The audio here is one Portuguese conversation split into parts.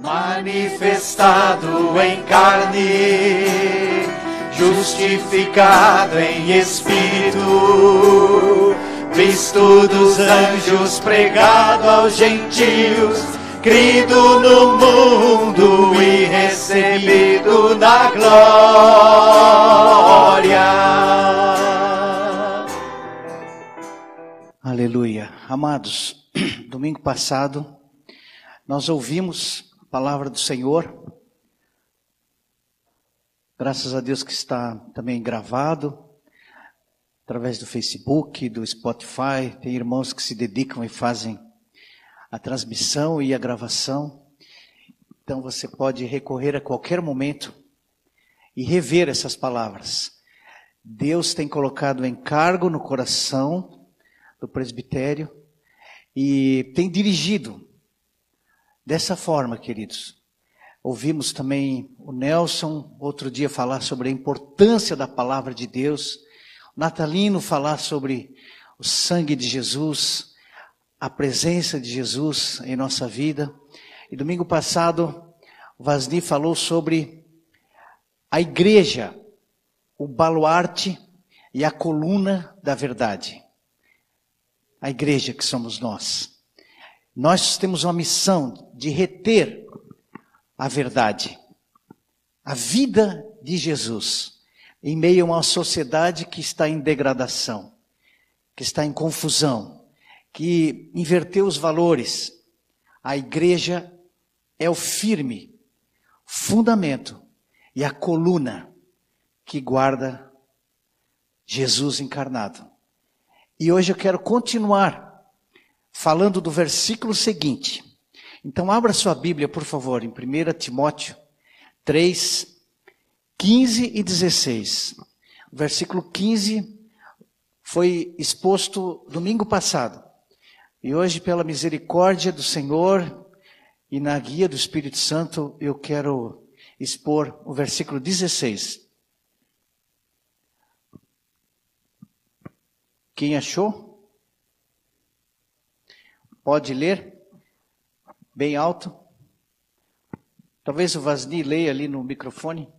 manifestado em carne, justificado em espírito, visto dos anjos, pregado aos gentios, crido no mundo e recebido na glória. Aleluia. Amados, domingo passado nós ouvimos palavra do Senhor. Graças a Deus que está também gravado através do Facebook, do Spotify. Tem irmãos que se dedicam e fazem a transmissão e a gravação. Então você pode recorrer a qualquer momento e rever essas palavras. Deus tem colocado encargo no coração do presbitério e tem dirigido Dessa forma, queridos, ouvimos também o Nelson outro dia falar sobre a importância da palavra de Deus, o Natalino falar sobre o sangue de Jesus, a presença de Jesus em nossa vida. E domingo passado, o Vasni falou sobre a igreja, o baluarte e a coluna da verdade. A igreja que somos nós. Nós temos uma missão de reter a verdade, a vida de Jesus, em meio a uma sociedade que está em degradação, que está em confusão, que inverteu os valores. A igreja é o firme fundamento e a coluna que guarda Jesus encarnado. E hoje eu quero continuar falando do versículo seguinte. Então, abra sua Bíblia, por favor, em 1 Timóteo 3, 15 e 16. O versículo 15 foi exposto domingo passado. E hoje, pela misericórdia do Senhor e na guia do Espírito Santo, eu quero expor o versículo 16. Quem achou? Pode ler? Bem alto? Talvez o Vasni leia ali no microfone.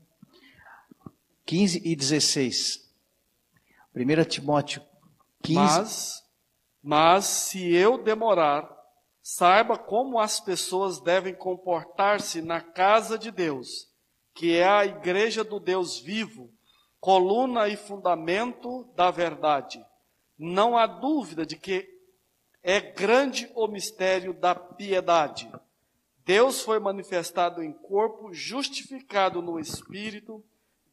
15 e 16. 1 Timóteo 15. Mas, mas se eu demorar, saiba como as pessoas devem comportar-se na casa de Deus, que é a igreja do Deus vivo, coluna e fundamento da verdade. Não há dúvida de que é grande o mistério da piedade. Deus foi manifestado em corpo, justificado no espírito,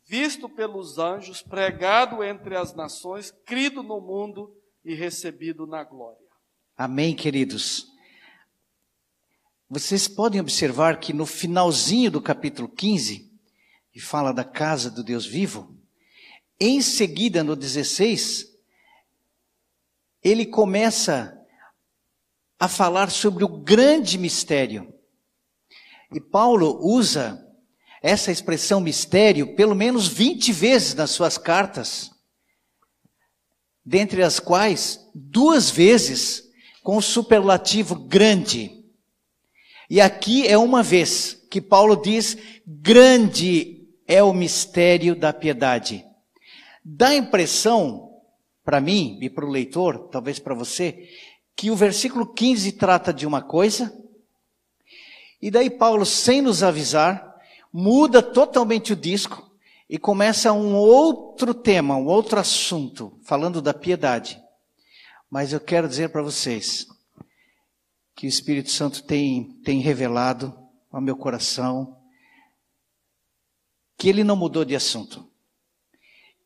visto pelos anjos, pregado entre as nações, crido no mundo e recebido na glória. Amém, queridos. Vocês podem observar que no finalzinho do capítulo 15, que fala da casa do Deus vivo, em seguida no 16, ele começa a falar sobre o grande mistério. E Paulo usa essa expressão mistério pelo menos 20 vezes nas suas cartas, dentre as quais duas vezes com o superlativo grande. E aqui é uma vez que Paulo diz: grande é o mistério da piedade. Dá a impressão, para mim e para o leitor, talvez para você, que o versículo 15 trata de uma coisa, e daí Paulo, sem nos avisar, muda totalmente o disco e começa um outro tema, um outro assunto, falando da piedade. Mas eu quero dizer para vocês que o Espírito Santo tem, tem revelado ao meu coração que ele não mudou de assunto,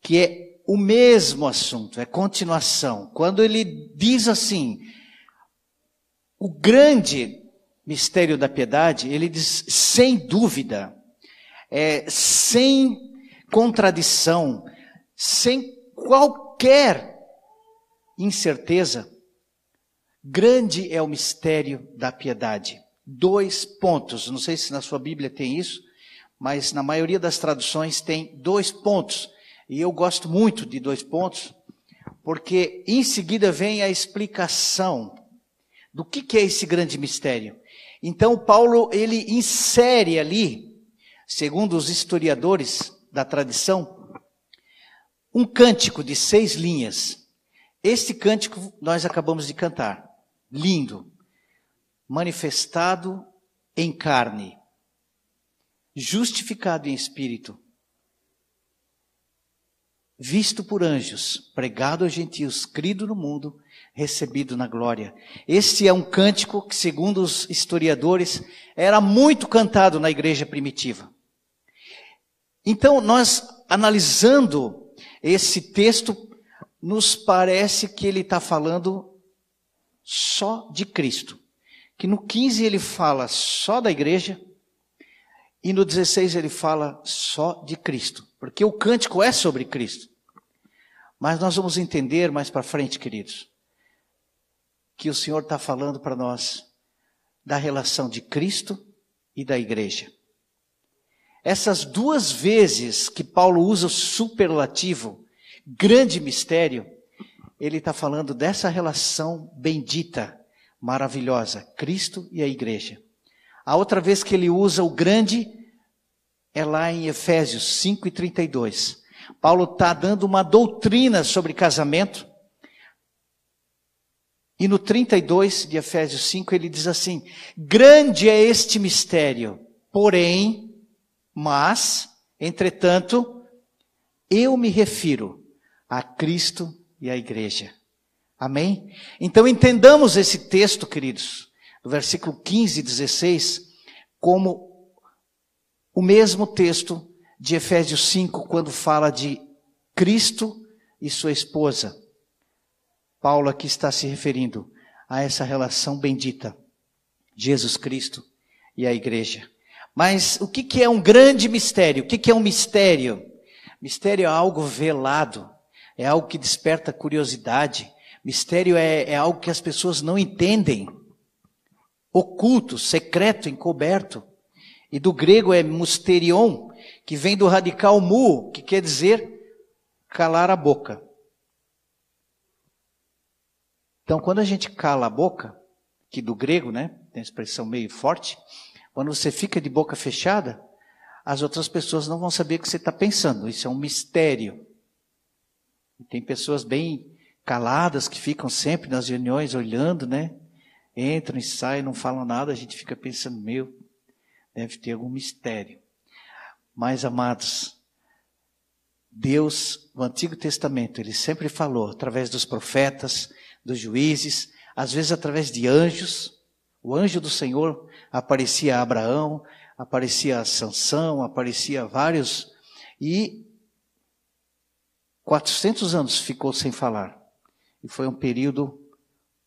que é o mesmo assunto, é continuação. Quando ele diz assim, o grande mistério da piedade, ele diz, sem dúvida, é, sem contradição, sem qualquer incerteza, grande é o mistério da piedade. Dois pontos, não sei se na sua Bíblia tem isso, mas na maioria das traduções tem dois pontos. E eu gosto muito de dois pontos, porque em seguida vem a explicação do que, que é esse grande mistério? Então Paulo ele insere ali, segundo os historiadores da tradição, um cântico de seis linhas. Este cântico nós acabamos de cantar. Lindo. Manifestado em carne. Justificado em espírito. Visto por anjos, pregado aos gentios, crido no mundo, recebido na glória. Este é um cântico que, segundo os historiadores, era muito cantado na igreja primitiva. Então, nós analisando esse texto, nos parece que ele está falando só de Cristo. Que no 15 ele fala só da igreja, e no 16 ele fala só de Cristo. Porque o cântico é sobre Cristo. Mas nós vamos entender mais para frente, queridos, que o Senhor está falando para nós da relação de Cristo e da igreja. Essas duas vezes que Paulo usa o superlativo, grande mistério, ele está falando dessa relação bendita, maravilhosa, Cristo e a igreja. A outra vez que ele usa o grande é lá em Efésios 5 e 32. Paulo está dando uma doutrina sobre casamento. E no 32 de Efésios 5 ele diz assim: Grande é este mistério, porém, mas, entretanto, eu me refiro a Cristo e à igreja. Amém? Então entendamos esse texto, queridos, do versículo 15 e 16, como o mesmo texto de Efésios 5, quando fala de Cristo e sua esposa. Paulo aqui está se referindo a essa relação bendita, Jesus Cristo e a igreja. Mas o que, que é um grande mistério? O que, que é um mistério? Mistério é algo velado, é algo que desperta curiosidade. Mistério é, é algo que as pessoas não entendem. Oculto, secreto, encoberto. E do grego é mysterion, que vem do radical mu, que quer dizer calar a boca. Então, quando a gente cala a boca, que do grego, né, tem expressão meio forte, quando você fica de boca fechada, as outras pessoas não vão saber o que você está pensando. Isso é um mistério. E tem pessoas bem caladas que ficam sempre nas reuniões olhando, né? Entram e saem, não falam nada, a gente fica pensando, meu, deve ter algum mistério. Mas, amados, Deus, no Antigo Testamento, ele sempre falou através dos profetas, dos juízes, às vezes através de anjos. O anjo do Senhor aparecia a Abraão, aparecia a Sansão, aparecia vários, e 400 anos ficou sem falar. E foi um período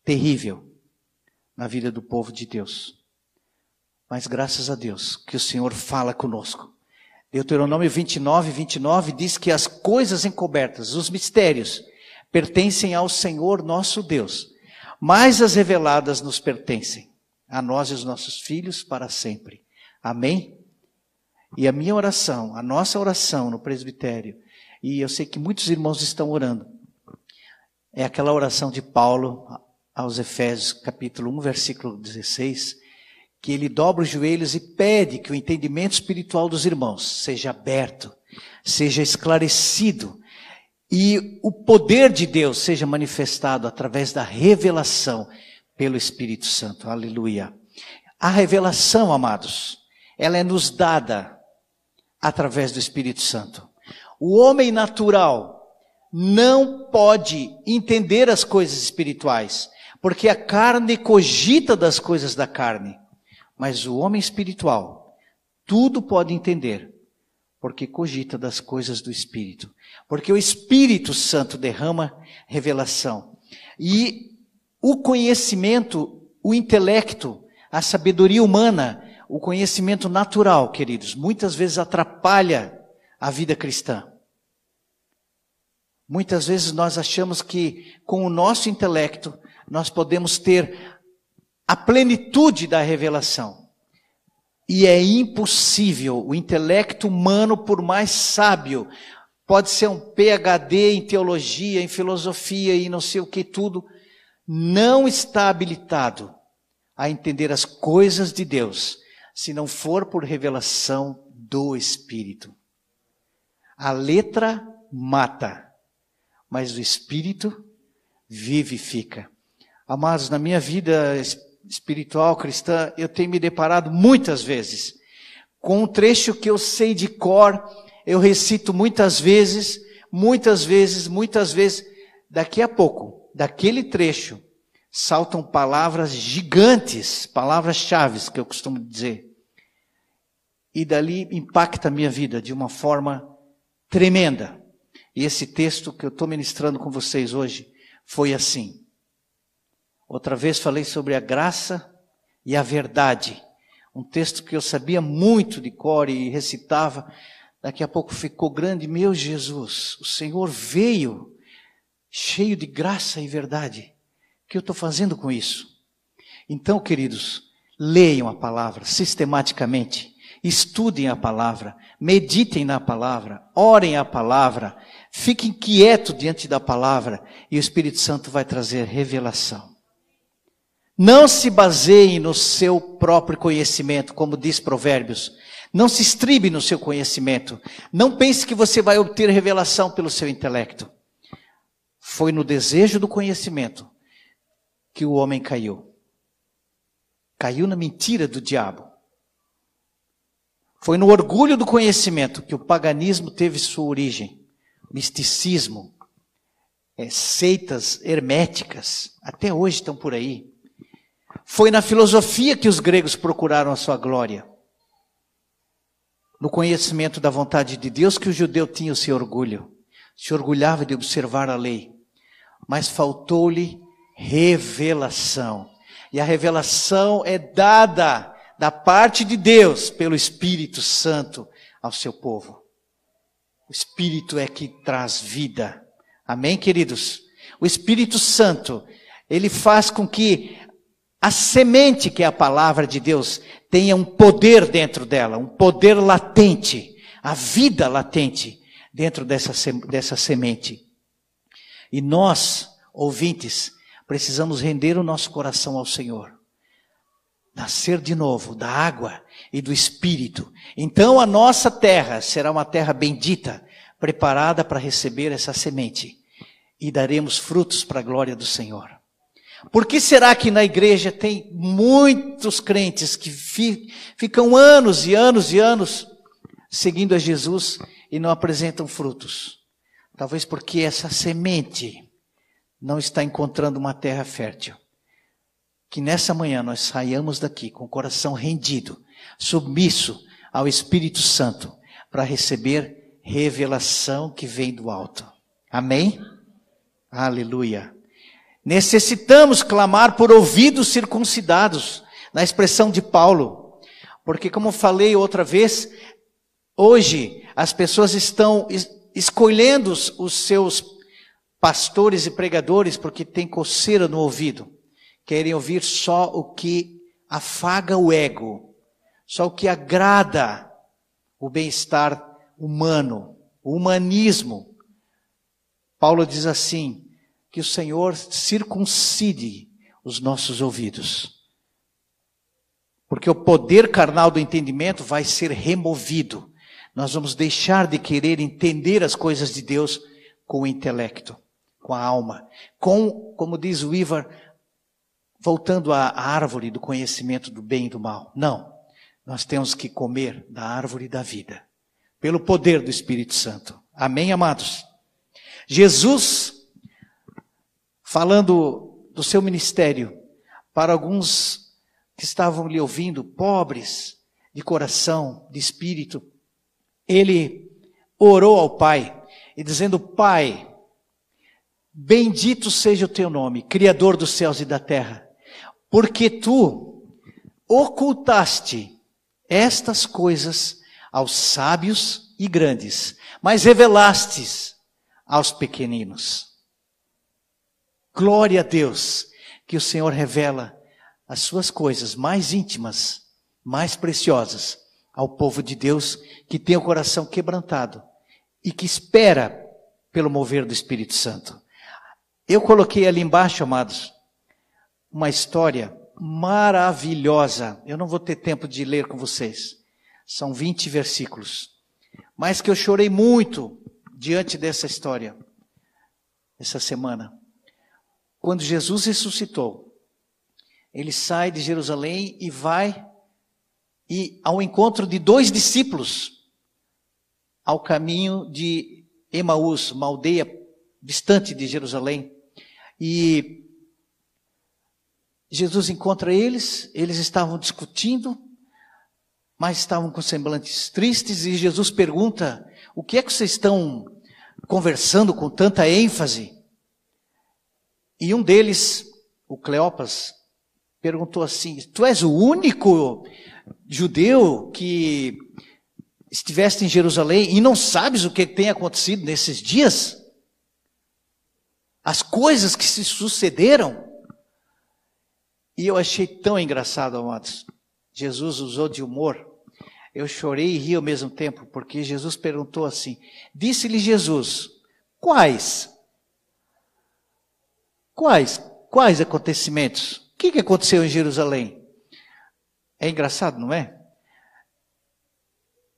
terrível na vida do povo de Deus. Mas graças a Deus que o Senhor fala conosco. Deuteronômio 29, 29 diz que as coisas encobertas, os mistérios, pertencem ao Senhor nosso Deus, mas as reveladas nos pertencem a nós e os nossos filhos para sempre. Amém? E a minha oração, a nossa oração no presbitério, e eu sei que muitos irmãos estão orando, é aquela oração de Paulo aos Efésios, capítulo 1, versículo 16, que ele dobra os joelhos e pede que o entendimento espiritual dos irmãos seja aberto, seja esclarecido, e o poder de Deus seja manifestado através da revelação pelo Espírito Santo. Aleluia. A revelação, amados, ela é nos dada através do Espírito Santo. O homem natural não pode entender as coisas espirituais, porque a carne cogita das coisas da carne, mas o homem espiritual tudo pode entender, porque cogita das coisas do Espírito, porque o Espírito Santo derrama revelação. E o conhecimento, o intelecto, a sabedoria humana, o conhecimento natural, queridos, muitas vezes atrapalha a vida cristã. Muitas vezes nós achamos que com o nosso intelecto nós podemos ter a plenitude da revelação. E é impossível. O intelecto humano, por mais sábio, pode ser um PhD em teologia, em filosofia e não sei o que tudo, não está habilitado a entender as coisas de Deus se não for por revelação do Espírito. A letra mata, mas o Espírito vivifica. Amados, na minha vida espiritual cristã, eu tenho me deparado muitas vezes com um trecho que eu sei de cor, eu recito muitas vezes, muitas vezes, muitas vezes. Daqui a pouco, daquele trecho, saltam palavras gigantes, palavras-chave que eu costumo dizer. E dali impacta a minha vida de uma forma tremenda. E esse texto que eu estou ministrando com vocês hoje foi assim. Outra vez falei sobre a graça e a verdade. Um texto que eu sabia muito de cor e recitava. Daqui a pouco ficou grande. Meu Jesus, o Senhor veio cheio de graça e verdade. O que eu estou fazendo com isso? Então, queridos, leiam a palavra sistematicamente. Estudem a palavra, meditem na palavra, orem a palavra, fiquem quietos diante da palavra e o Espírito Santo vai trazer revelação. Não se baseie no seu próprio conhecimento, como diz Provérbios. Não se estribe no seu conhecimento. Não pense que você vai obter revelação pelo seu intelecto. Foi no desejo do conhecimento que o homem caiu. Caiu na mentira do diabo. Foi no orgulho do conhecimento que o paganismo teve sua origem. Misticismo, é, seitas herméticas, até hoje estão por aí. Foi na filosofia que os gregos procuraram a sua glória. No conhecimento da vontade de Deus que o judeu tinha o seu orgulho. Se orgulhava de observar a lei. Mas faltou-lhe revelação. E a revelação é dada da parte de Deus pelo Espírito Santo ao seu povo. O Espírito é que traz vida. Amém, queridos? O Espírito Santo, ele faz com que a semente que é a palavra de Deus tenha um poder dentro dela, um poder latente, a vida latente dentro dessa, dessa semente. E nós, ouvintes, precisamos render o nosso coração ao Senhor. Nascer de novo da água e do Espírito. Então a nossa terra será uma terra bendita, preparada para receber essa semente. E daremos frutos para a glória do Senhor. Por que será que na igreja tem muitos crentes que fi, ficam anos e anos e anos seguindo a Jesus e não apresentam frutos? Talvez porque essa semente não está encontrando uma terra fértil. Que nessa manhã nós saiamos daqui com o coração rendido, submisso ao Espírito Santo, para receber revelação que vem do alto. Amém? Aleluia. Necessitamos clamar por ouvidos circuncidados, na expressão de Paulo. Porque, como falei outra vez, hoje as pessoas estão escolhendo os seus pastores e pregadores porque tem coceira no ouvido. Querem ouvir só o que afaga o ego, só o que agrada o bem-estar humano, o humanismo. Paulo diz assim: que o Senhor circuncide os nossos ouvidos. Porque o poder carnal do entendimento vai ser removido. Nós vamos deixar de querer entender as coisas de Deus com o intelecto, com a alma. Com, como diz o Ivar, voltando à árvore do conhecimento do bem e do mal. Não. Nós temos que comer da árvore da vida. Pelo poder do Espírito Santo. Amém, amados? Jesus falando do seu ministério para alguns que estavam lhe ouvindo, pobres de coração, de espírito. Ele orou ao Pai e dizendo: Pai, bendito seja o teu nome, Criador dos céus e da terra, porque tu ocultaste estas coisas aos sábios e grandes, mas revelastes aos pequeninos. Glória a Deus que o Senhor revela as suas coisas mais íntimas, mais preciosas ao povo de Deus que tem o coração quebrantado e que espera pelo mover do Espírito Santo. Eu coloquei ali embaixo, amados, uma história maravilhosa. Eu não vou ter tempo de ler com vocês. São 20 versículos. Mas que eu chorei muito diante dessa história, essa semana. Quando Jesus ressuscitou, ele sai de Jerusalém e vai e ao encontro de dois discípulos ao caminho de Emaús, uma aldeia distante de Jerusalém. E Jesus encontra eles, eles estavam discutindo, mas estavam com semblantes tristes, e Jesus pergunta: O que é que vocês estão conversando com tanta ênfase? E um deles, o Cleopas, perguntou assim: Tu és o único judeu que estiveste em Jerusalém e não sabes o que tem acontecido nesses dias? As coisas que se sucederam? E eu achei tão engraçado, amados. Jesus usou de humor. Eu chorei e ri ao mesmo tempo, porque Jesus perguntou assim: Disse-lhe Jesus, quais? Quais? Quais acontecimentos? O que, que aconteceu em Jerusalém? É engraçado, não é?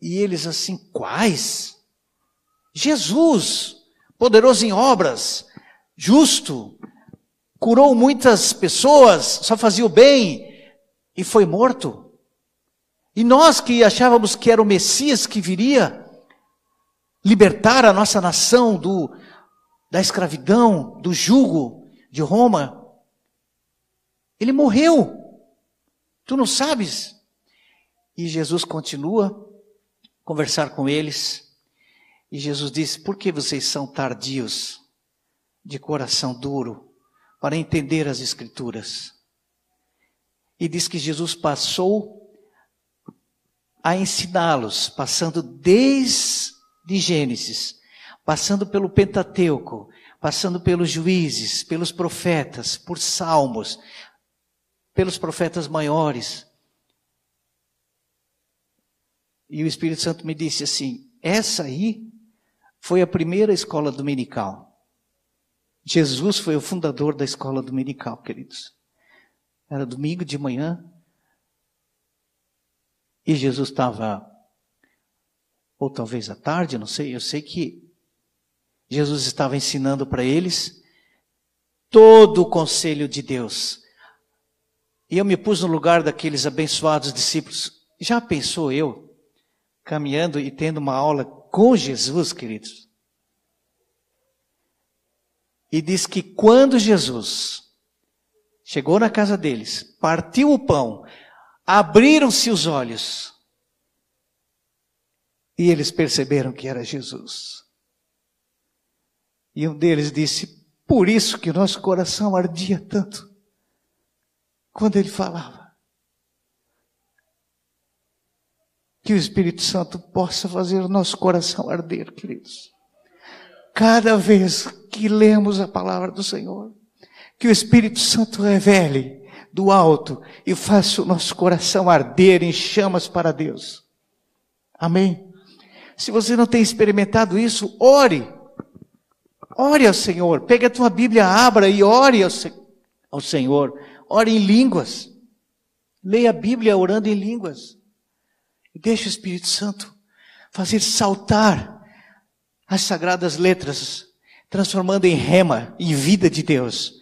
E eles assim, quais? Jesus, poderoso em obras, justo, curou muitas pessoas, só fazia o bem e foi morto. E nós que achávamos que era o Messias que viria libertar a nossa nação do, da escravidão, do jugo de Roma, ele morreu. Tu não sabes? E Jesus continua a conversar com eles. E Jesus disse: Por que vocês são tardios, de coração duro, para entender as Escrituras? E diz que Jesus passou a ensiná-los, passando desde Gênesis, passando pelo Pentateuco, passando pelos juízes, pelos profetas, por salmos, pelos profetas maiores. E o Espírito Santo me disse assim: essa aí foi a primeira escola dominical. Jesus foi o fundador da escola dominical, queridos. Era domingo de manhã. E Jesus estava, ou talvez à tarde, não sei, eu sei que Jesus estava ensinando para eles todo o conselho de Deus. E eu me pus no lugar daqueles abençoados discípulos. Já pensou eu, caminhando e tendo uma aula com Jesus, queridos? E diz que quando Jesus chegou na casa deles, partiu o pão, abriram-se os olhos, e eles perceberam que era Jesus. E um deles disse: Por isso que nosso coração ardia tanto quando ele falava. Que o Espírito Santo possa fazer o nosso coração arder, queridos. Cada vez que lemos a palavra do Senhor, que o Espírito Santo revele do alto e faça o nosso coração arder em chamas para Deus. Amém? Se você não tem experimentado isso, ore. Ore ao Senhor. Pegue a tua Bíblia, abra e ore ao, ao Senhor. Ore em línguas. Leia a Bíblia orando em línguas. E deixe o Espírito Santo fazer saltar as sagradas letras, transformando em rema, em vida de Deus.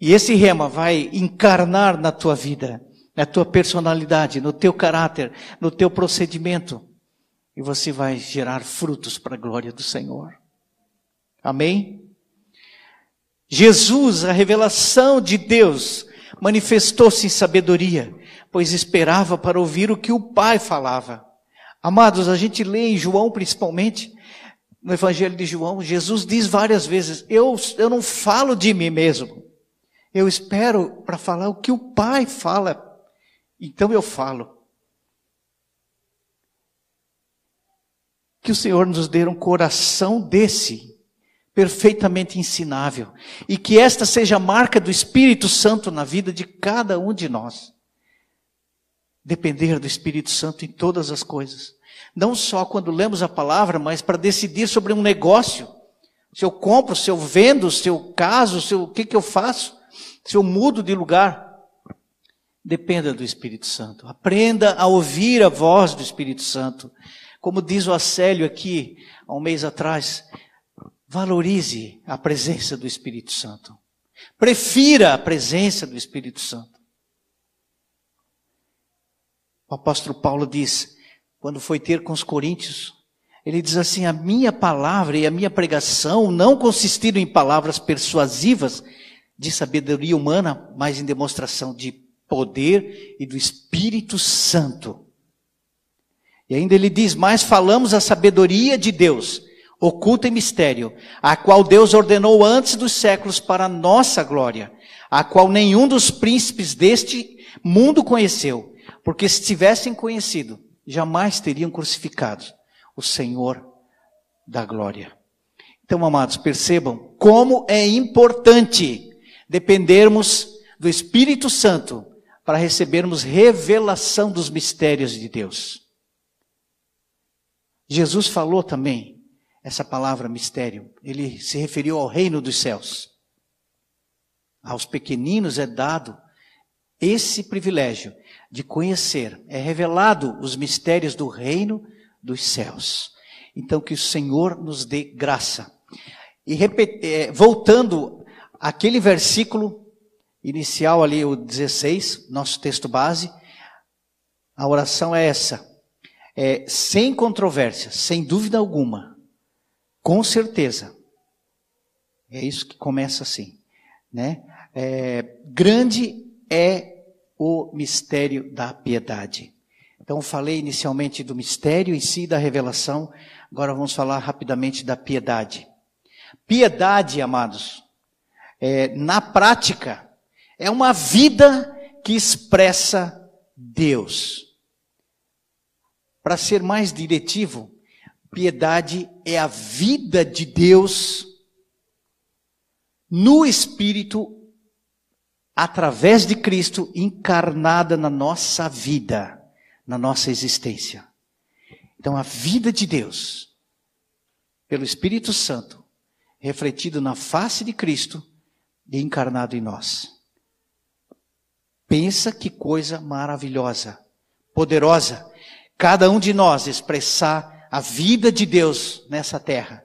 E esse rema vai encarnar na tua vida, na tua personalidade, no teu caráter, no teu procedimento. E você vai gerar frutos para a glória do Senhor. Amém? Jesus, a revelação de Deus, manifestou-se em sabedoria, pois esperava para ouvir o que o Pai falava. Amados, a gente lê em João principalmente, no Evangelho de João, Jesus diz várias vezes: Eu, eu não falo de mim mesmo, eu espero para falar o que o Pai fala, então eu falo. Que o Senhor nos dê um coração desse, perfeitamente ensinável. E que esta seja a marca do Espírito Santo na vida de cada um de nós. Depender do Espírito Santo em todas as coisas. Não só quando lemos a palavra, mas para decidir sobre um negócio. Se eu compro, se eu vendo, se eu caso, se eu, o que, que eu faço, se eu mudo de lugar. Dependa do Espírito Santo. Aprenda a ouvir a voz do Espírito Santo. Como diz o Acélio aqui, há um mês atrás, valorize a presença do Espírito Santo. Prefira a presença do Espírito Santo. O apóstolo Paulo diz, quando foi ter com os coríntios, ele diz assim: A minha palavra e a minha pregação não consistiram em palavras persuasivas de sabedoria humana, mas em demonstração de poder e do Espírito Santo. E ainda ele diz: Mas falamos a sabedoria de Deus, oculta em mistério, a qual Deus ordenou antes dos séculos para a nossa glória, a qual nenhum dos príncipes deste mundo conheceu, porque se tivessem conhecido, jamais teriam crucificado o Senhor da glória. Então, amados, percebam como é importante dependermos do Espírito Santo para recebermos revelação dos mistérios de Deus. Jesus falou também essa palavra mistério. Ele se referiu ao reino dos céus. Aos pequeninos é dado esse privilégio de conhecer, é revelado os mistérios do reino dos céus. Então, que o Senhor nos dê graça. E é, voltando àquele versículo inicial ali, o 16, nosso texto base, a oração é essa. É, sem controvérsia, sem dúvida alguma, com certeza. É isso que começa assim, né? É, grande é o mistério da piedade. Então, falei inicialmente do mistério em si, da revelação. Agora vamos falar rapidamente da piedade. Piedade, amados, é, na prática, é uma vida que expressa Deus. Para ser mais diretivo, piedade é a vida de Deus no Espírito, através de Cristo, encarnada na nossa vida na nossa existência. Então, a vida de Deus, pelo Espírito Santo, refletido na face de Cristo e encarnado em nós. Pensa que coisa maravilhosa, poderosa, cada um de nós expressar a vida de Deus nessa terra.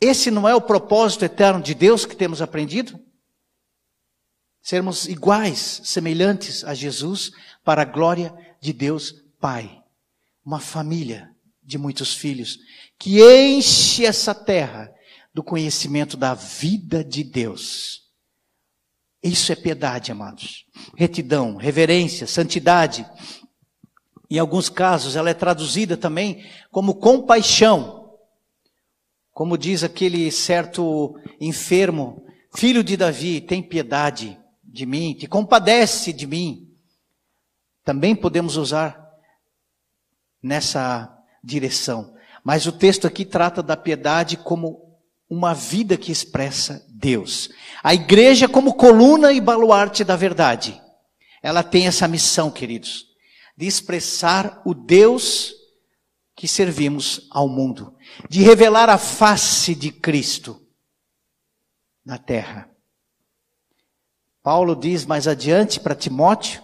Esse não é o propósito eterno de Deus que temos aprendido? Sermos iguais, semelhantes a Jesus, para a glória de Deus pai, uma família de muitos filhos, que enche essa terra do conhecimento da vida de Deus. Isso é piedade, amados. Retidão, reverência, santidade. Em alguns casos, ela é traduzida também como compaixão. Como diz aquele certo enfermo, filho de Davi, tem piedade de mim, te compadece de mim. Também podemos usar nessa direção. Mas o texto aqui trata da piedade como uma vida que expressa Deus. A igreja como coluna e baluarte da verdade. Ela tem essa missão, queridos, de expressar o Deus que servimos ao mundo, de revelar a face de Cristo na terra. Paulo diz mais adiante para Timóteo,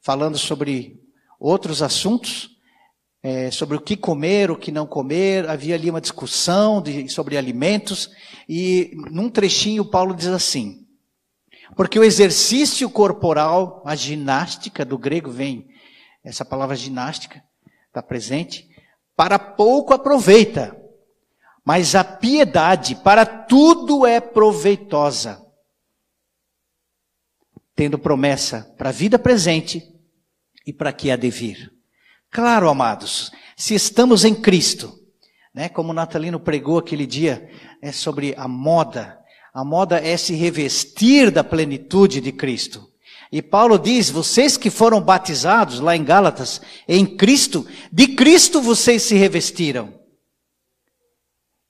falando sobre outros assuntos, é, sobre o que comer, o que não comer, havia ali uma discussão de, sobre alimentos, e num trechinho Paulo diz assim: porque o exercício corporal, a ginástica, do grego vem essa palavra ginástica, está presente, para pouco aproveita, mas a piedade para tudo é proveitosa, tendo promessa para a vida presente e para que há de vir. Claro, amados, se estamos em Cristo, né, como Natalino pregou aquele dia é sobre a moda, a moda é se revestir da plenitude de Cristo. E Paulo diz: vocês que foram batizados lá em Gálatas, em Cristo, de Cristo vocês se revestiram.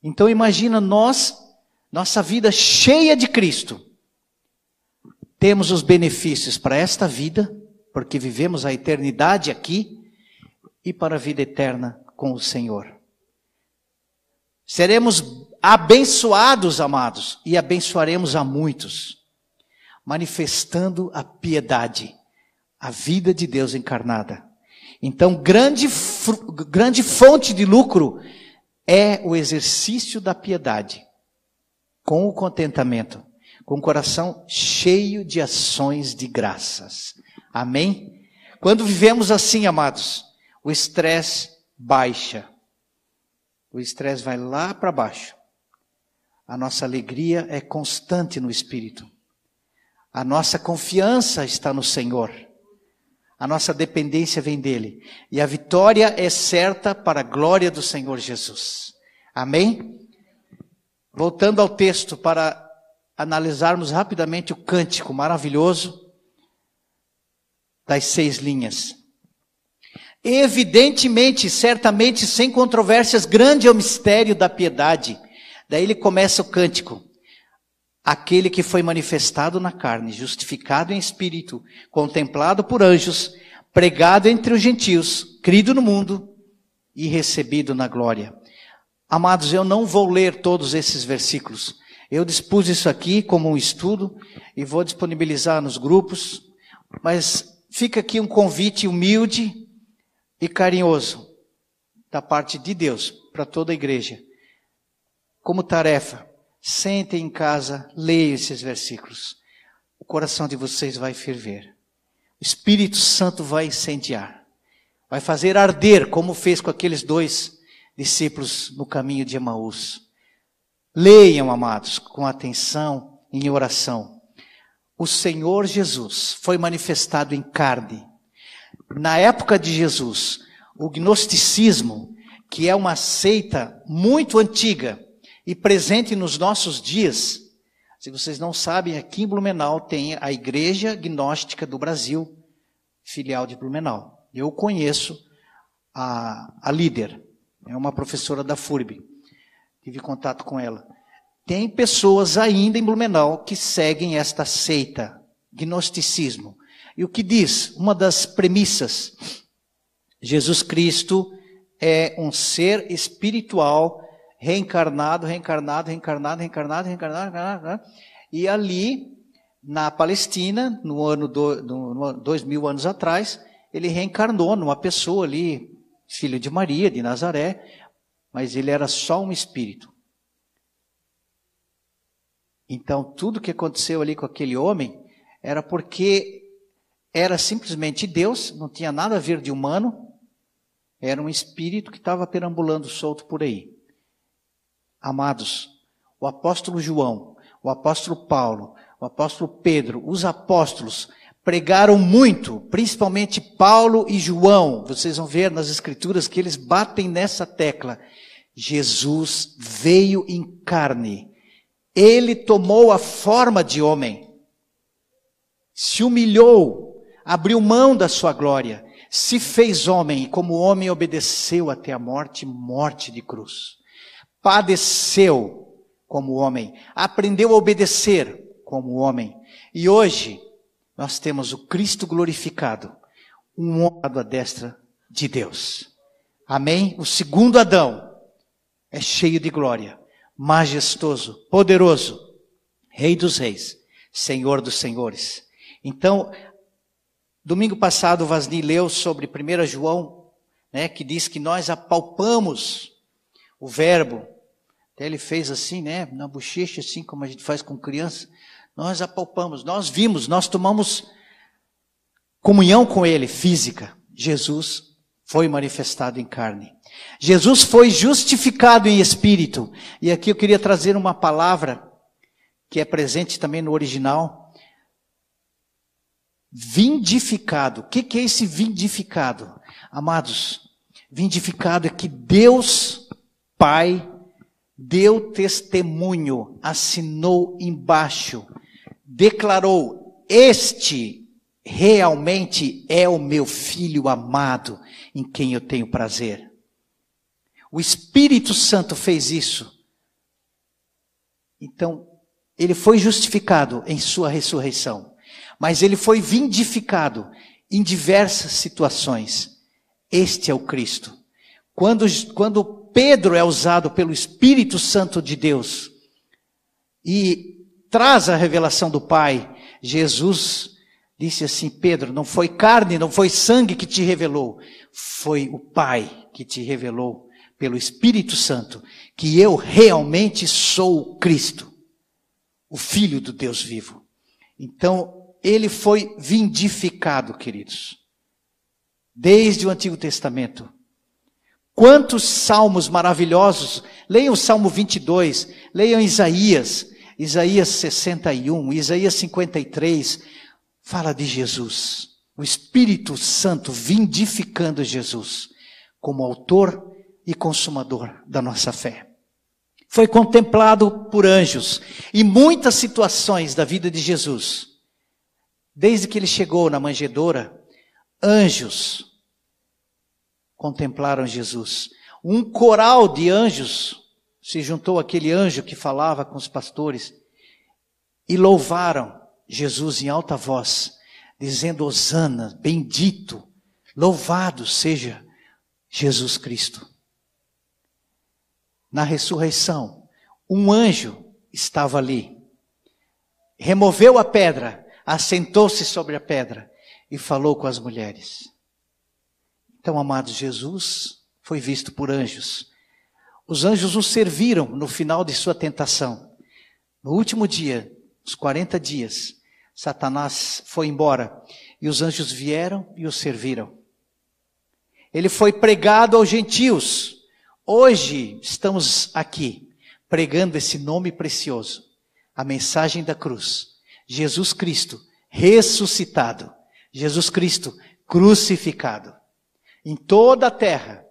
Então imagina nós, nossa vida cheia de Cristo. Temos os benefícios para esta vida, porque vivemos a eternidade aqui, e para a vida eterna com o Senhor. Seremos abençoados, amados, e abençoaremos a muitos, manifestando a piedade, a vida de Deus encarnada. Então, grande, grande fonte de lucro é o exercício da piedade, com o contentamento, com o coração cheio de ações de graças. Amém? Quando vivemos assim, amados, o estresse baixa. O estresse vai lá para baixo. A nossa alegria é constante no espírito. A nossa confiança está no Senhor. A nossa dependência vem dele. E a vitória é certa para a glória do Senhor Jesus. Amém? Voltando ao texto para analisarmos rapidamente o cântico maravilhoso das seis linhas. Evidentemente, certamente, sem controvérsias, grande é o mistério da piedade. Daí ele começa o cântico aquele que foi manifestado na carne, justificado em espírito, contemplado por anjos, pregado entre os gentios, crido no mundo e recebido na glória. Amados, eu não vou ler todos esses versículos. Eu dispus isso aqui como um estudo e vou disponibilizar nos grupos, mas fica aqui um convite humilde e carinhoso da parte de Deus para toda a igreja. Como tarefa, Sentem em casa, leiam esses versículos. O coração de vocês vai ferver. O Espírito Santo vai incendiar. Vai fazer arder, como fez com aqueles dois discípulos no caminho de Emaús. Leiam, amados, com atenção, em oração. O Senhor Jesus foi manifestado em carne. Na época de Jesus, o gnosticismo, que é uma seita muito antiga, e presente nos nossos dias. Se vocês não sabem, aqui em Blumenau tem a Igreja Gnóstica do Brasil, filial de Blumenau. Eu conheço a, a líder, é uma professora da FURB. Tive contato com ela. Tem pessoas ainda em Blumenau que seguem esta seita, gnosticismo. E o que diz? Uma das premissas: Jesus Cristo é um ser espiritual reencarnado, reencarnado, reencarnado, reencarnado, reencarnado, reencarnado. E ali, na Palestina, no ano do, no, dois mil anos atrás, ele reencarnou numa pessoa ali, filho de Maria, de Nazaré, mas ele era só um espírito. Então, tudo que aconteceu ali com aquele homem era porque era simplesmente Deus, não tinha nada a ver de humano, era um espírito que estava perambulando solto por aí. Amados, o apóstolo João, o apóstolo Paulo, o apóstolo Pedro, os apóstolos pregaram muito, principalmente Paulo e João. Vocês vão ver nas escrituras que eles batem nessa tecla. Jesus veio em carne. Ele tomou a forma de homem. Se humilhou, abriu mão da sua glória, se fez homem e como homem obedeceu até a morte, morte de cruz padeceu como homem, aprendeu a obedecer como homem. E hoje nós temos o Cristo glorificado, um homem à destra de Deus. Amém? O segundo Adão é cheio de glória, majestoso, poderoso, Rei dos reis, Senhor dos senhores. Então, domingo passado Vasni leu sobre 1 João, né, que diz que nós apalpamos o verbo. Até ele fez assim, né? Na bochecha, assim como a gente faz com criança. Nós apalpamos, nós vimos, nós tomamos comunhão com ele, física. Jesus foi manifestado em carne. Jesus foi justificado em espírito. E aqui eu queria trazer uma palavra que é presente também no original. Vindificado. O que, que é esse vindificado? Amados, vindificado é que Deus Pai deu testemunho, assinou embaixo, declarou: Este realmente é o meu filho amado, em quem eu tenho prazer. O Espírito Santo fez isso. Então, ele foi justificado em sua ressurreição, mas ele foi vindificado em diversas situações. Este é o Cristo. Quando, quando Pedro é usado pelo Espírito Santo de Deus e traz a revelação do Pai. Jesus disse assim: Pedro, não foi carne, não foi sangue que te revelou, foi o Pai que te revelou pelo Espírito Santo que eu realmente sou Cristo, o Filho do Deus vivo. Então, ele foi vindificado, queridos, desde o Antigo Testamento. Quantos salmos maravilhosos! Leiam o Salmo 22, leiam Isaías, Isaías 61, Isaías 53, fala de Jesus, o Espírito Santo vindificando Jesus como autor e consumador da nossa fé. Foi contemplado por anjos e muitas situações da vida de Jesus. Desde que ele chegou na manjedoura, anjos contemplaram Jesus. Um coral de anjos se juntou aquele anjo que falava com os pastores e louvaram Jesus em alta voz, dizendo: Hosana, bendito, louvado seja Jesus Cristo. Na ressurreição, um anjo estava ali, removeu a pedra, assentou-se sobre a pedra e falou com as mulheres. Então, amado Jesus foi visto por anjos. Os anjos o serviram no final de sua tentação. No último dia, os 40 dias, Satanás foi embora e os anjos vieram e o serviram. Ele foi pregado aos gentios. Hoje estamos aqui pregando esse nome precioso, a mensagem da cruz. Jesus Cristo ressuscitado, Jesus Cristo crucificado. Em toda a terra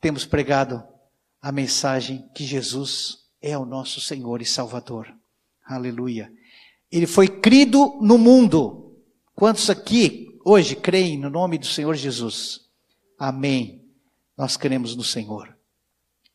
temos pregado a mensagem que Jesus é o nosso Senhor e Salvador. Aleluia. Ele foi crido no mundo. Quantos aqui hoje creem no nome do Senhor Jesus? Amém. Nós cremos no Senhor.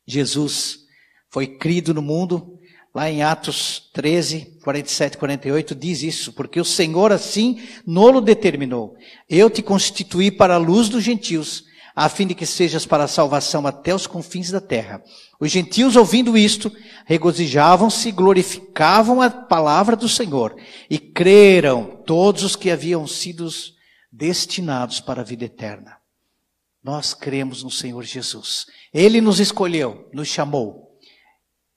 Jesus foi crido no mundo. Lá em Atos 13, 47, 48 diz isso, porque o Senhor assim nolo determinou. Eu te constituí para a luz dos gentios, a fim de que sejas para a salvação até os confins da terra. Os gentios, ouvindo isto, regozijavam-se e glorificavam a palavra do Senhor, e creram todos os que haviam sido destinados para a vida eterna. Nós cremos no Senhor Jesus. Ele nos escolheu, nos chamou,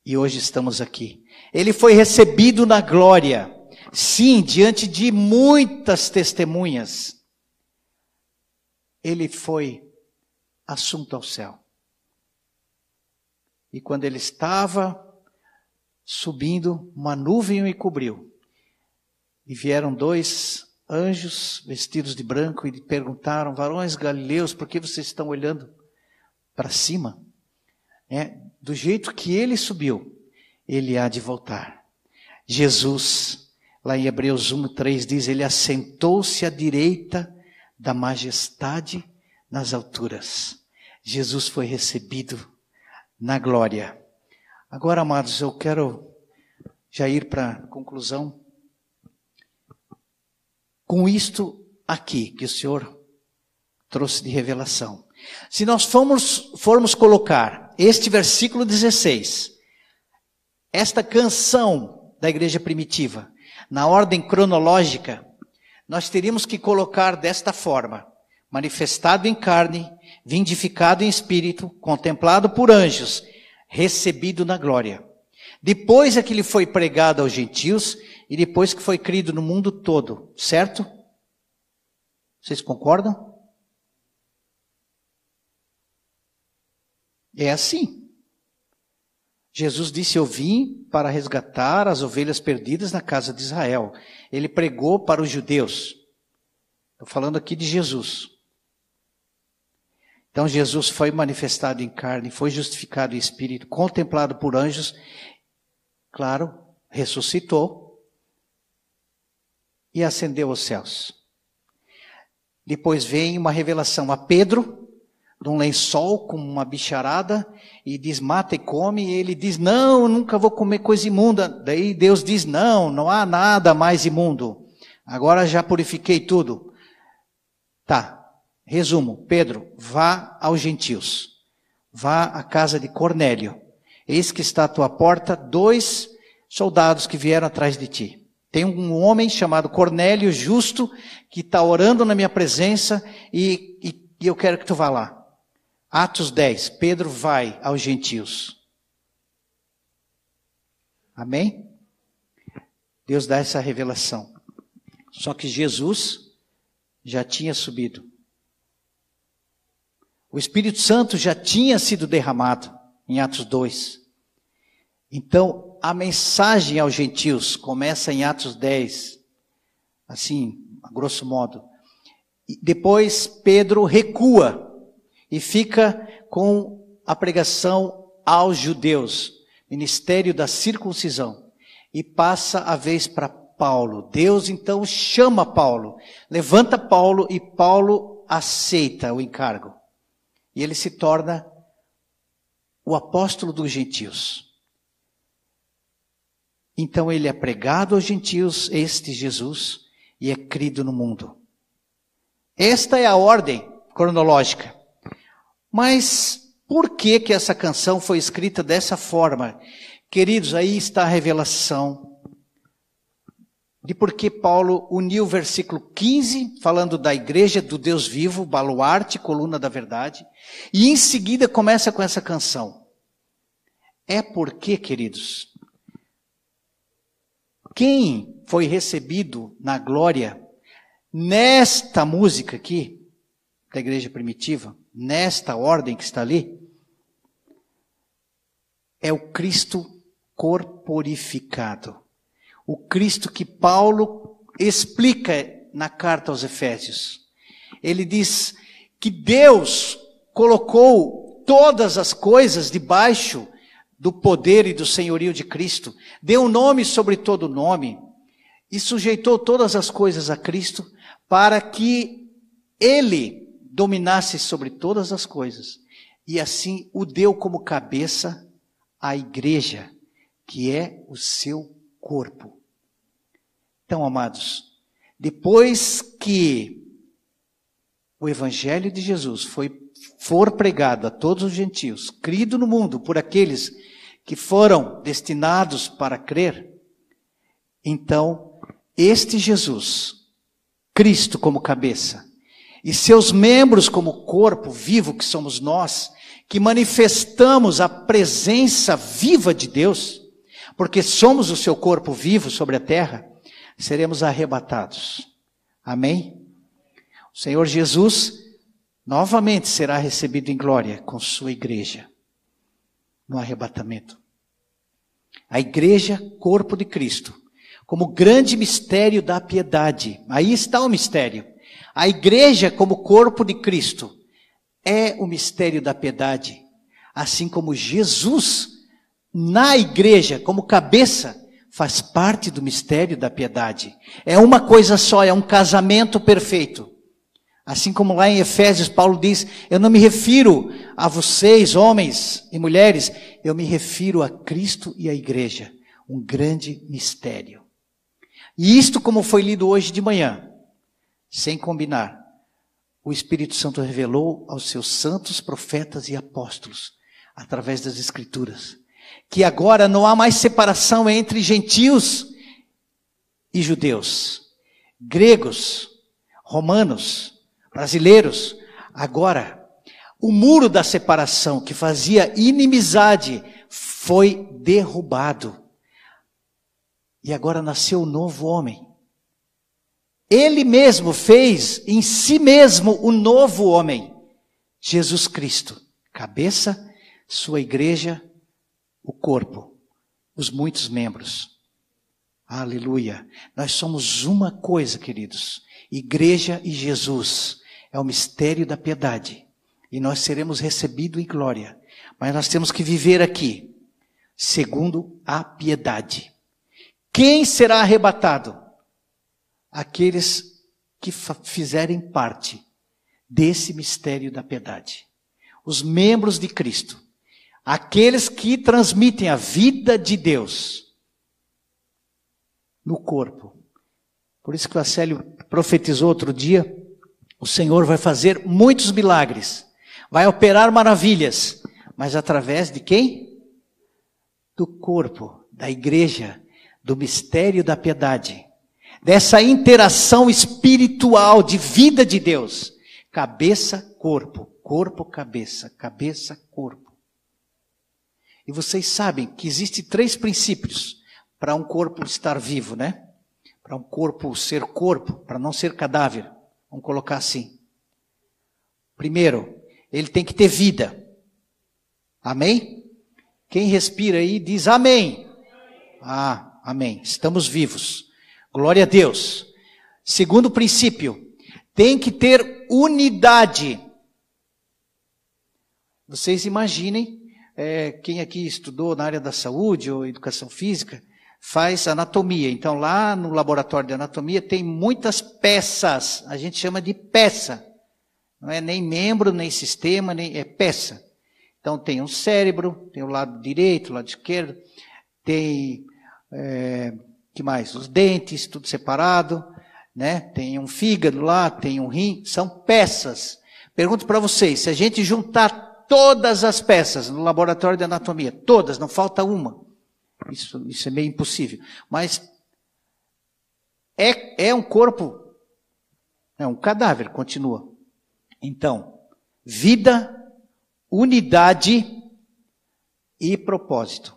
e hoje estamos aqui. Ele foi recebido na glória, sim, diante de muitas testemunhas. Ele foi assunto ao céu. E quando ele estava subindo, uma nuvem o cobriu. E vieram dois anjos vestidos de branco e perguntaram: Varões galileus, por que vocês estão olhando para cima? É, do jeito que ele subiu, ele há de voltar. Jesus, lá em Hebreus 1, 3 diz: Ele assentou-se à direita da majestade nas alturas. Jesus foi recebido na glória. Agora, amados, eu quero já ir para a conclusão. Com isto aqui que o Senhor trouxe de revelação. Se nós formos, formos colocar este versículo 16, esta canção da igreja primitiva, na ordem cronológica, nós teríamos que colocar desta forma: manifestado em carne, vindificado em espírito, contemplado por anjos, recebido na glória. Depois é que ele foi pregado aos gentios e depois que foi crido no mundo todo, certo? Vocês concordam? É assim. Jesus disse: Eu vim para resgatar as ovelhas perdidas na casa de Israel. Ele pregou para os judeus. Estou falando aqui de Jesus. Então Jesus foi manifestado em carne, foi justificado em espírito, contemplado por anjos, claro, ressuscitou e ascendeu aos céus. Depois vem uma revelação a Pedro, de um lençol com uma bicharada, e diz: mata e come, e ele diz: não, nunca vou comer coisa imunda. Daí Deus diz: não, não há nada mais imundo. Agora já purifiquei tudo. Tá, Resumo, Pedro, vá aos gentios. Vá à casa de Cornélio. Eis que está à tua porta dois soldados que vieram atrás de ti. Tem um homem chamado Cornélio Justo que está orando na minha presença e, e, e eu quero que tu vá lá. Atos 10, Pedro vai aos gentios. Amém? Deus dá essa revelação. Só que Jesus já tinha subido. O Espírito Santo já tinha sido derramado em Atos 2. Então, a mensagem aos gentios começa em Atos 10, assim, a grosso modo. E depois Pedro recua e fica com a pregação aos judeus, ministério da circuncisão, e passa a vez para Paulo. Deus então chama Paulo, levanta Paulo e Paulo aceita o encargo. E ele se torna o apóstolo dos gentios. Então ele é pregado aos gentios, este Jesus, e é crido no mundo. Esta é a ordem cronológica. Mas por que que essa canção foi escrita dessa forma? Queridos, aí está a revelação de por que Paulo uniu o versículo 15, falando da igreja do Deus vivo, baluarte, coluna da verdade, e em seguida começa com essa canção. É porque, queridos, quem foi recebido na glória nesta música aqui, da igreja primitiva, nesta ordem que está ali, é o Cristo corporificado. O Cristo que Paulo explica na carta aos Efésios. Ele diz que Deus colocou todas as coisas debaixo do poder e do senhorio de Cristo, deu nome sobre todo nome e sujeitou todas as coisas a Cristo para que ele dominasse sobre todas as coisas e assim o deu como cabeça à igreja, que é o seu corpo. Então, amados, depois que o evangelho de Jesus foi for pregado a todos os gentios, crido no mundo por aqueles que foram destinados para crer, então este Jesus, Cristo como cabeça, e seus membros como corpo vivo que somos nós, que manifestamos a presença viva de Deus, porque somos o seu corpo vivo sobre a terra, seremos arrebatados. Amém? O Senhor Jesus novamente será recebido em glória com sua igreja no arrebatamento. A igreja, corpo de Cristo, como grande mistério da piedade. Aí está o mistério. A igreja, como corpo de Cristo, é o mistério da piedade. Assim como Jesus, na igreja, como cabeça, faz parte do mistério da piedade. É uma coisa só, é um casamento perfeito. Assim como lá em Efésios Paulo diz, eu não me refiro a vocês, homens e mulheres, eu me refiro a Cristo e à igreja. Um grande mistério. E isto, como foi lido hoje de manhã, sem combinar, o Espírito Santo revelou aos seus santos profetas e apóstolos, através das Escrituras, que agora não há mais separação entre gentios e judeus, gregos, romanos, brasileiros. Agora, o muro da separação que fazia inimizade foi derrubado. E agora nasceu um novo homem. Ele mesmo fez em si mesmo o novo homem, Jesus Cristo, cabeça, sua igreja, o corpo, os muitos membros. Aleluia. Nós somos uma coisa, queridos. Igreja e Jesus. É o mistério da piedade. E nós seremos recebidos em glória. Mas nós temos que viver aqui, segundo a piedade. Quem será arrebatado? Aqueles que fizerem parte desse mistério da piedade. Os membros de Cristo Aqueles que transmitem a vida de Deus no corpo. Por isso que o Acélio profetizou outro dia, o Senhor vai fazer muitos milagres, vai operar maravilhas, mas através de quem? Do corpo, da igreja, do mistério da piedade. Dessa interação espiritual de vida de Deus. Cabeça, corpo, corpo, cabeça, cabeça, corpo. E vocês sabem que existe três princípios para um corpo estar vivo, né? Para um corpo ser corpo, para não ser cadáver. Vamos colocar assim. Primeiro, ele tem que ter vida. Amém? Quem respira aí diz amém. Ah, amém. Estamos vivos. Glória a Deus. Segundo princípio, tem que ter unidade. Vocês imaginem, é, quem aqui estudou na área da saúde ou educação física, faz anatomia. Então, lá no laboratório de anatomia tem muitas peças, a gente chama de peça. Não é nem membro, nem sistema, nem é peça. Então, tem um cérebro, tem o lado direito, o lado esquerdo, tem, é, que mais? Os dentes, tudo separado, né? Tem um fígado lá, tem um rim, são peças. Pergunto para vocês, se a gente juntar todas as peças no laboratório de anatomia, todas, não falta uma, isso, isso é meio impossível. Mas é, é um corpo, é um cadáver, continua. Então, vida, unidade e propósito.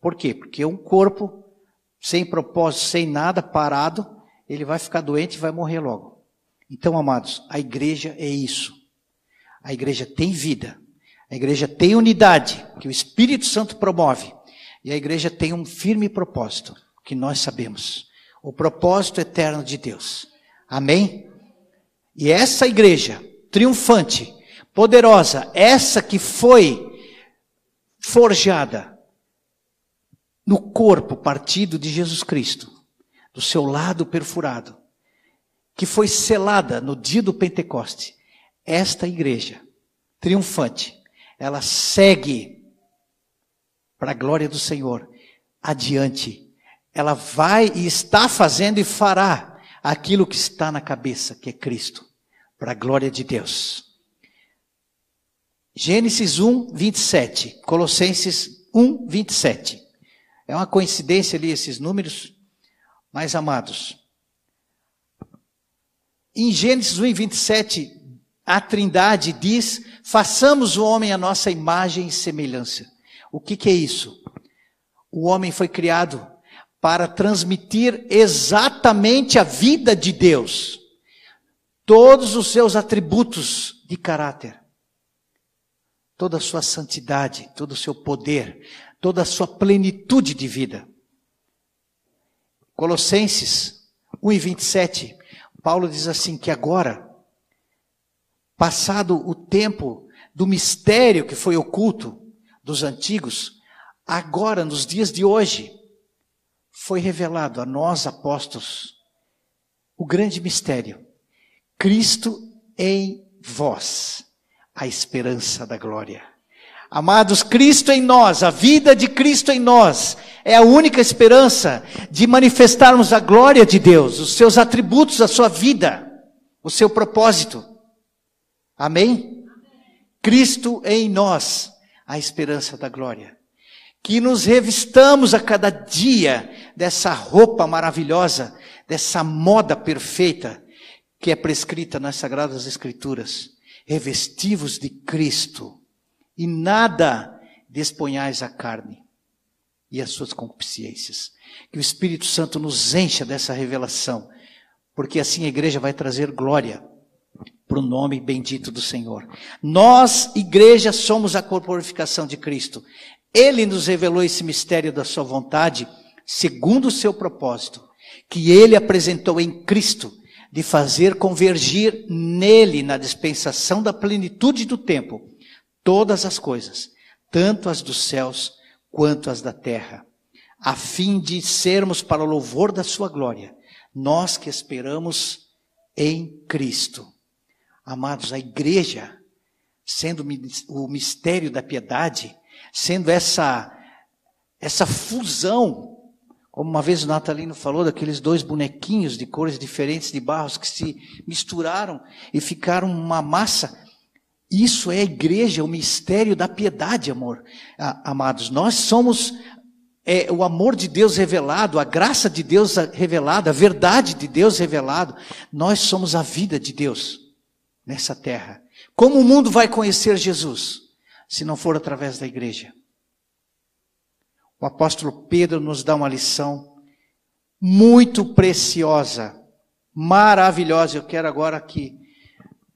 Por quê? Porque um corpo sem propósito, sem nada, parado, ele vai ficar doente e vai morrer logo. Então, amados, a igreja é isso. A igreja tem vida. A igreja tem unidade, que o Espírito Santo promove. E a igreja tem um firme propósito, que nós sabemos. O propósito eterno de Deus. Amém? E essa igreja, triunfante, poderosa, essa que foi forjada no corpo partido de Jesus Cristo, do seu lado perfurado, que foi selada no dia do Pentecoste, esta igreja triunfante, ela segue para a glória do Senhor, adiante. Ela vai e está fazendo e fará aquilo que está na cabeça, que é Cristo, para a glória de Deus. Gênesis 1, 27, Colossenses 1, 27. É uma coincidência ali esses números, mas amados. Em Gênesis 1, 27, a Trindade diz: façamos o homem a nossa imagem e semelhança. O que, que é isso? O homem foi criado para transmitir exatamente a vida de Deus, todos os seus atributos de caráter, toda a sua santidade, todo o seu poder, toda a sua plenitude de vida. Colossenses 1 e 27, Paulo diz assim que agora, passado o tempo do mistério que foi oculto, dos antigos, agora, nos dias de hoje, foi revelado a nós apóstolos o grande mistério: Cristo em vós, a esperança da glória. Amados, Cristo em nós, a vida de Cristo em nós, é a única esperança de manifestarmos a glória de Deus, os seus atributos, a sua vida, o seu propósito. Amém? Cristo em nós, a esperança da glória. Que nos revistamos a cada dia dessa roupa maravilhosa, dessa moda perfeita que é prescrita nas Sagradas Escrituras. Revestivos de Cristo e nada desponhais a carne e as suas concupiscências. Que o Espírito Santo nos encha dessa revelação, porque assim a igreja vai trazer glória para o nome bendito do Senhor. Nós, igreja, somos a corporificação de Cristo. Ele nos revelou esse mistério da sua vontade, segundo o seu propósito, que ele apresentou em Cristo, de fazer convergir nele, na dispensação da plenitude do tempo, todas as coisas, tanto as dos céus quanto as da terra, a fim de sermos para o louvor da sua glória, nós que esperamos em Cristo. Amados, a igreja, sendo o mistério da piedade, sendo essa, essa fusão, como uma vez o Natalino falou, daqueles dois bonequinhos de cores diferentes de barros que se misturaram e ficaram uma massa. Isso é a igreja, o mistério da piedade, amor. Amados, nós somos é o amor de Deus revelado, a graça de Deus revelada, a verdade de Deus revelado. Nós somos a vida de Deus nessa terra. Como o mundo vai conhecer Jesus se não for através da igreja? O apóstolo Pedro nos dá uma lição muito preciosa, maravilhosa. Eu quero agora que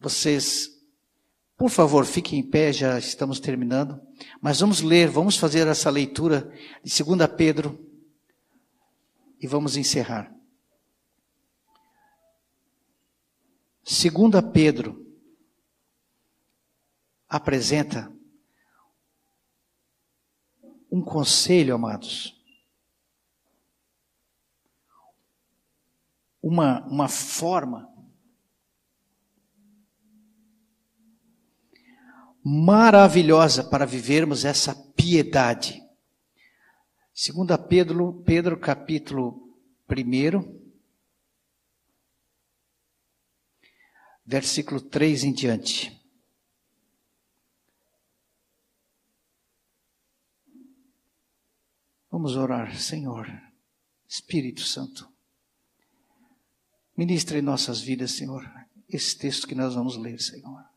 vocês, por favor, fiquem em pé, já estamos terminando. Mas vamos ler, vamos fazer essa leitura de 2 Pedro e vamos encerrar. 2 Pedro apresenta um conselho, amados. Uma, uma forma maravilhosa para vivermos essa piedade. Segunda Pedro, Pedro capítulo 1, versículo 3 em diante. Vamos orar, Senhor, Espírito Santo. Ministra em nossas vidas, Senhor, esse texto que nós vamos ler, Senhor.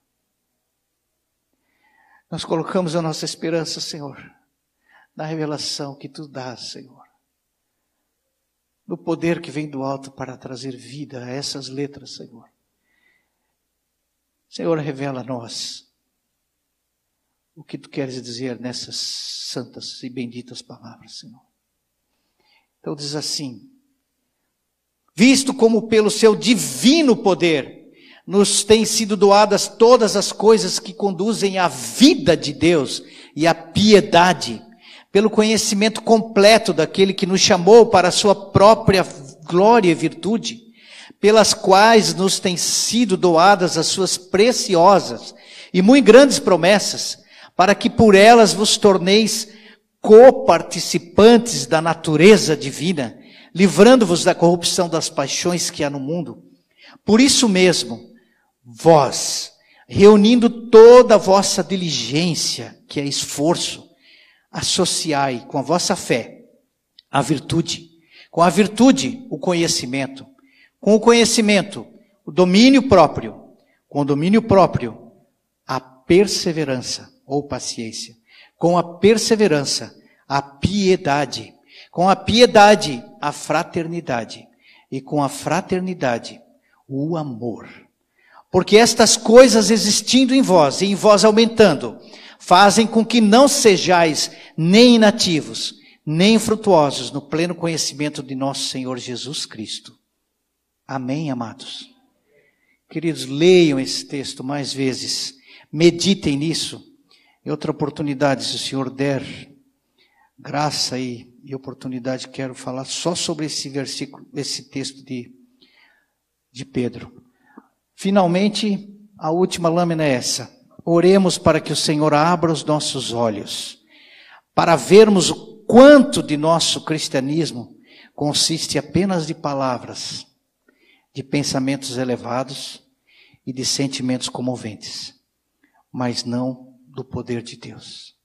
Nós colocamos a nossa esperança, Senhor, na revelação que tu dás, Senhor. No poder que vem do alto para trazer vida a essas letras, Senhor. Senhor, revela a nós o que tu queres dizer nessas santas e benditas palavras, Senhor. Então diz assim: Visto como pelo seu divino poder, nos têm sido doadas todas as coisas que conduzem à vida de Deus e à piedade, pelo conhecimento completo daquele que nos chamou para a sua própria glória e virtude, pelas quais nos têm sido doadas as suas preciosas e muito grandes promessas, para que por elas vos torneis coparticipantes da natureza divina, livrando-vos da corrupção das paixões que há no mundo. Por isso mesmo, vós, reunindo toda a vossa diligência, que é esforço, associai com a vossa fé a virtude, com a virtude o conhecimento, com o conhecimento o domínio próprio, com o domínio próprio a perseverança ou paciência, com a perseverança a piedade, com a piedade a fraternidade e com a fraternidade o amor. Porque estas coisas existindo em vós e em vós aumentando, fazem com que não sejais nem inativos, nem frutuosos no pleno conhecimento de nosso Senhor Jesus Cristo. Amém, amados? Queridos, leiam esse texto mais vezes, meditem nisso. Em outra oportunidade, se o Senhor der graça e, e oportunidade, quero falar só sobre esse versículo, esse texto de, de Pedro. Finalmente, a última lâmina é essa. Oremos para que o Senhor abra os nossos olhos, para vermos o quanto de nosso cristianismo consiste apenas de palavras, de pensamentos elevados e de sentimentos comoventes, mas não do poder de Deus.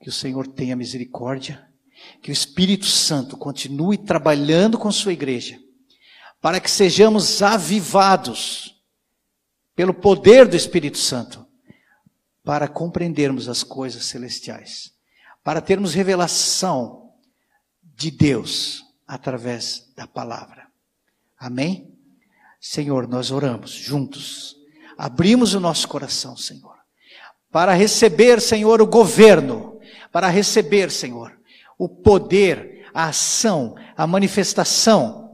Que o Senhor tenha misericórdia, que o Espírito Santo continue trabalhando com sua igreja, para que sejamos avivados pelo poder do Espírito Santo, para compreendermos as coisas celestiais, para termos revelação de Deus através da palavra. Amém? Senhor, nós oramos juntos, abrimos o nosso coração, Senhor, para receber, Senhor, o governo, para receber, Senhor, o poder, a ação, a manifestação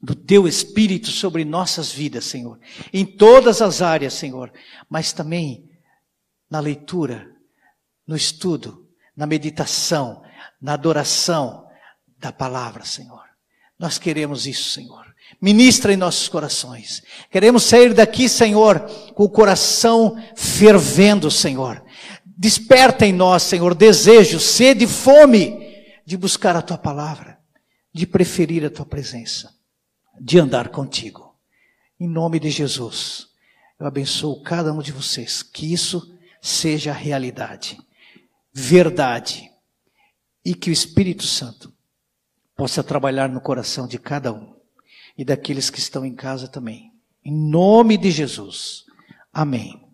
do teu Espírito sobre nossas vidas, Senhor, em todas as áreas, Senhor, mas também na leitura, no estudo, na meditação, na adoração da palavra, Senhor. Nós queremos isso, Senhor. Ministra em nossos corações. Queremos sair daqui, Senhor, com o coração fervendo, Senhor. Desperta em nós, Senhor, desejo, sede, fome de buscar a tua palavra, de preferir a tua presença de andar contigo. Em nome de Jesus, eu abençoo cada um de vocês, que isso seja realidade, verdade e que o Espírito Santo possa trabalhar no coração de cada um e daqueles que estão em casa também. Em nome de Jesus. Amém.